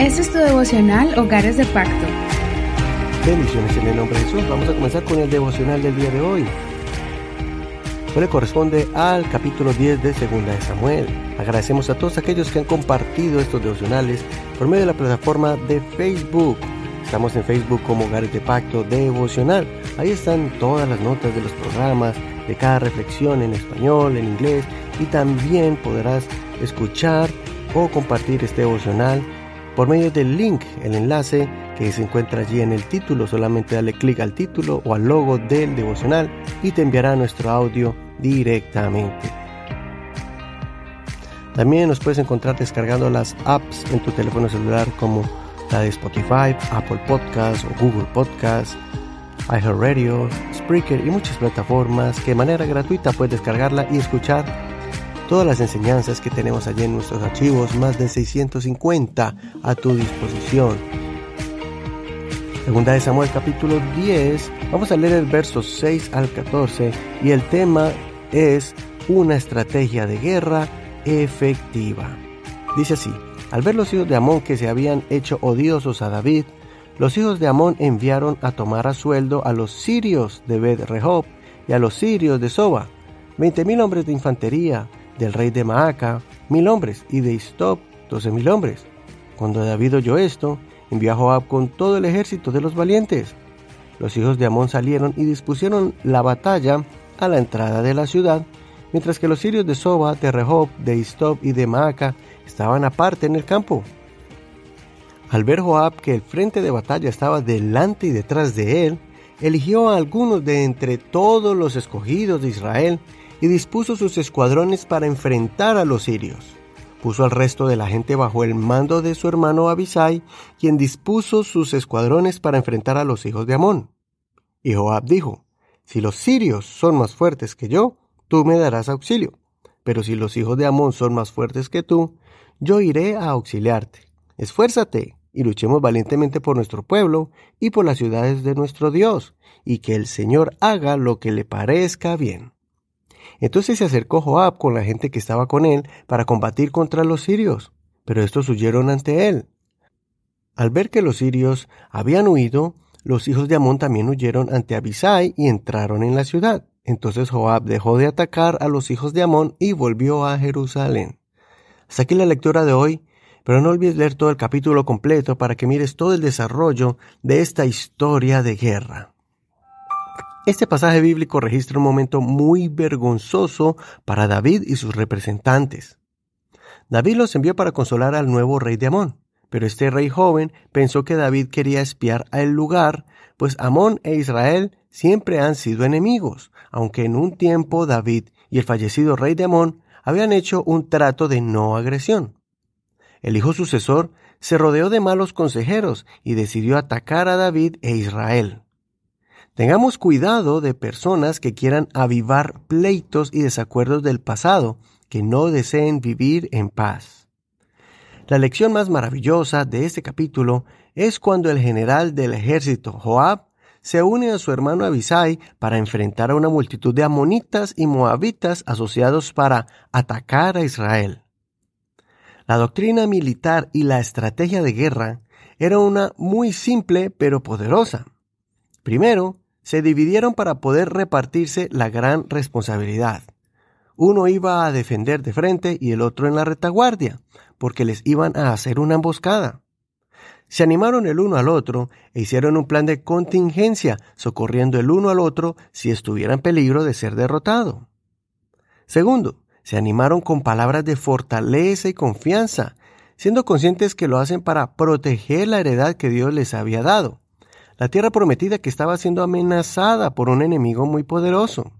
Este es tu devocional Hogares de Pacto. Bendiciones en el nombre de Jesús. Vamos a comenzar con el devocional del día de hoy. Hoy le corresponde al capítulo 10 de Segunda de Samuel. Agradecemos a todos aquellos que han compartido estos devocionales por medio de la plataforma de Facebook. Estamos en Facebook como Hogares de Pacto Devocional. Ahí están todas las notas de los programas, de cada reflexión en español, en inglés y también podrás escuchar o compartir este devocional por medio del link, el enlace que se encuentra allí en el título. Solamente dale clic al título o al logo del devocional y te enviará nuestro audio directamente. También nos puedes encontrar descargando las apps en tu teléfono celular como la de Spotify, Apple Podcasts o Google Podcasts, iHeartRadio, Spreaker y muchas plataformas que de manera gratuita puedes descargarla y escuchar todas las enseñanzas que tenemos allí en nuestros archivos, más de 650 a tu disposición. Segunda de Samuel capítulo 10, vamos a leer el verso 6 al 14 y el tema es una estrategia de guerra efectiva. Dice así, al ver los hijos de Amón que se habían hecho odiosos a David, los hijos de Amón enviaron a tomar a sueldo a los sirios de Bet Rehob y a los sirios de Soba, veinte mil hombres de infantería, del rey de Maaca, mil hombres, y de Istop, doce mil hombres. Cuando David oyó esto, envió a Joab con todo el ejército de los valientes. Los hijos de Amón salieron y dispusieron la batalla a la entrada de la ciudad, mientras que los sirios de Soba, de Rehob, de Istop y de Maaca estaban aparte en el campo. Al ver Joab que el frente de batalla estaba delante y detrás de él, eligió a algunos de entre todos los escogidos de Israel y dispuso sus escuadrones para enfrentar a los sirios. Puso al resto de la gente bajo el mando de su hermano Abisai, quien dispuso sus escuadrones para enfrentar a los hijos de Amón. Y Joab dijo, Si los sirios son más fuertes que yo, tú me darás auxilio. Pero si los hijos de Amón son más fuertes que tú, yo iré a auxiliarte. Esfuérzate y luchemos valientemente por nuestro pueblo y por las ciudades de nuestro Dios, y que el Señor haga lo que le parezca bien. Entonces se acercó Joab con la gente que estaba con él para combatir contra los sirios, pero estos huyeron ante él. Al ver que los sirios habían huido, los hijos de Amón también huyeron ante Abisai y entraron en la ciudad. Entonces Joab dejó de atacar a los hijos de Amón y volvió a Jerusalén. Hasta aquí la lectura de hoy, pero no olvides leer todo el capítulo completo para que mires todo el desarrollo de esta historia de guerra. Este pasaje bíblico registra un momento muy vergonzoso para David y sus representantes. David los envió para consolar al nuevo rey de Amón, pero este rey joven pensó que David quería espiar al lugar, pues Amón e Israel siempre han sido enemigos, aunque en un tiempo David y el fallecido rey de Amón habían hecho un trato de no agresión. El hijo sucesor se rodeó de malos consejeros y decidió atacar a David e Israel. Tengamos cuidado de personas que quieran avivar pleitos y desacuerdos del pasado, que no deseen vivir en paz. La lección más maravillosa de este capítulo es cuando el general del ejército, Joab, se une a su hermano Abisai para enfrentar a una multitud de amonitas y moabitas asociados para atacar a Israel. La doctrina militar y la estrategia de guerra era una muy simple pero poderosa. Primero, se dividieron para poder repartirse la gran responsabilidad. Uno iba a defender de frente y el otro en la retaguardia, porque les iban a hacer una emboscada. Se animaron el uno al otro e hicieron un plan de contingencia, socorriendo el uno al otro si estuviera en peligro de ser derrotado. Segundo, se animaron con palabras de fortaleza y confianza, siendo conscientes que lo hacen para proteger la heredad que Dios les había dado la tierra prometida que estaba siendo amenazada por un enemigo muy poderoso.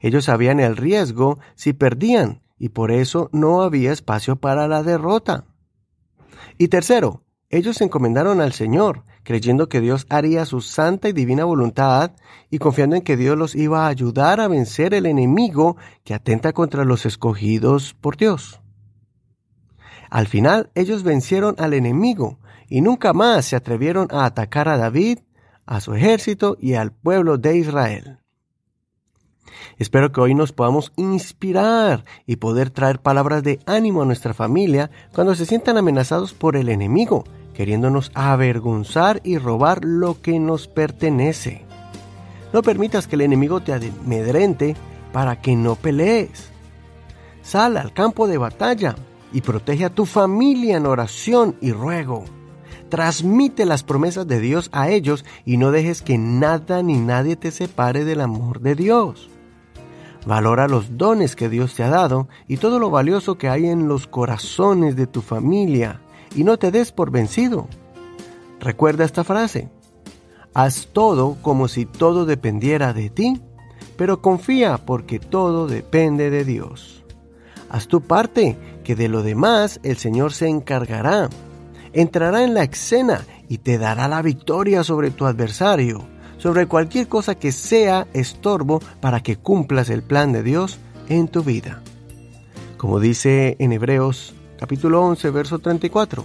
Ellos sabían el riesgo si perdían y por eso no había espacio para la derrota. Y tercero, ellos se encomendaron al Señor, creyendo que Dios haría su santa y divina voluntad y confiando en que Dios los iba a ayudar a vencer el enemigo que atenta contra los escogidos por Dios. Al final ellos vencieron al enemigo, y nunca más se atrevieron a atacar a David, a su ejército y al pueblo de Israel. Espero que hoy nos podamos inspirar y poder traer palabras de ánimo a nuestra familia cuando se sientan amenazados por el enemigo queriéndonos avergonzar y robar lo que nos pertenece. No permitas que el enemigo te amedrente para que no pelees. Sal al campo de batalla y protege a tu familia en oración y ruego. Transmite las promesas de Dios a ellos y no dejes que nada ni nadie te separe del amor de Dios. Valora los dones que Dios te ha dado y todo lo valioso que hay en los corazones de tu familia y no te des por vencido. Recuerda esta frase. Haz todo como si todo dependiera de ti, pero confía porque todo depende de Dios. Haz tu parte, que de lo demás el Señor se encargará entrará en la escena y te dará la victoria sobre tu adversario, sobre cualquier cosa que sea estorbo para que cumplas el plan de Dios en tu vida. Como dice en Hebreos capítulo 11, verso 34,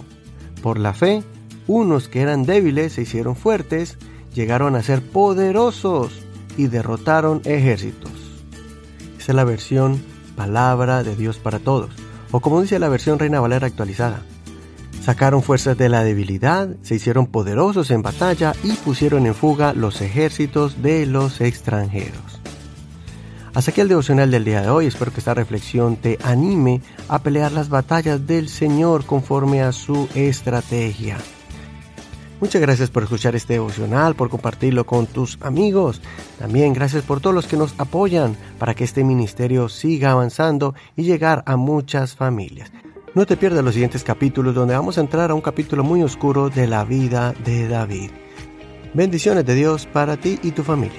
por la fe, unos que eran débiles se hicieron fuertes, llegaron a ser poderosos y derrotaron ejércitos. Esa es la versión palabra de Dios para todos, o como dice la versión Reina Valera actualizada, Sacaron fuerzas de la debilidad, se hicieron poderosos en batalla y pusieron en fuga los ejércitos de los extranjeros. Hasta aquí el devocional del día de hoy. Espero que esta reflexión te anime a pelear las batallas del Señor conforme a su estrategia. Muchas gracias por escuchar este devocional, por compartirlo con tus amigos. También gracias por todos los que nos apoyan para que este ministerio siga avanzando y llegar a muchas familias. No te pierdas los siguientes capítulos donde vamos a entrar a un capítulo muy oscuro de la vida de David. Bendiciones de Dios para ti y tu familia.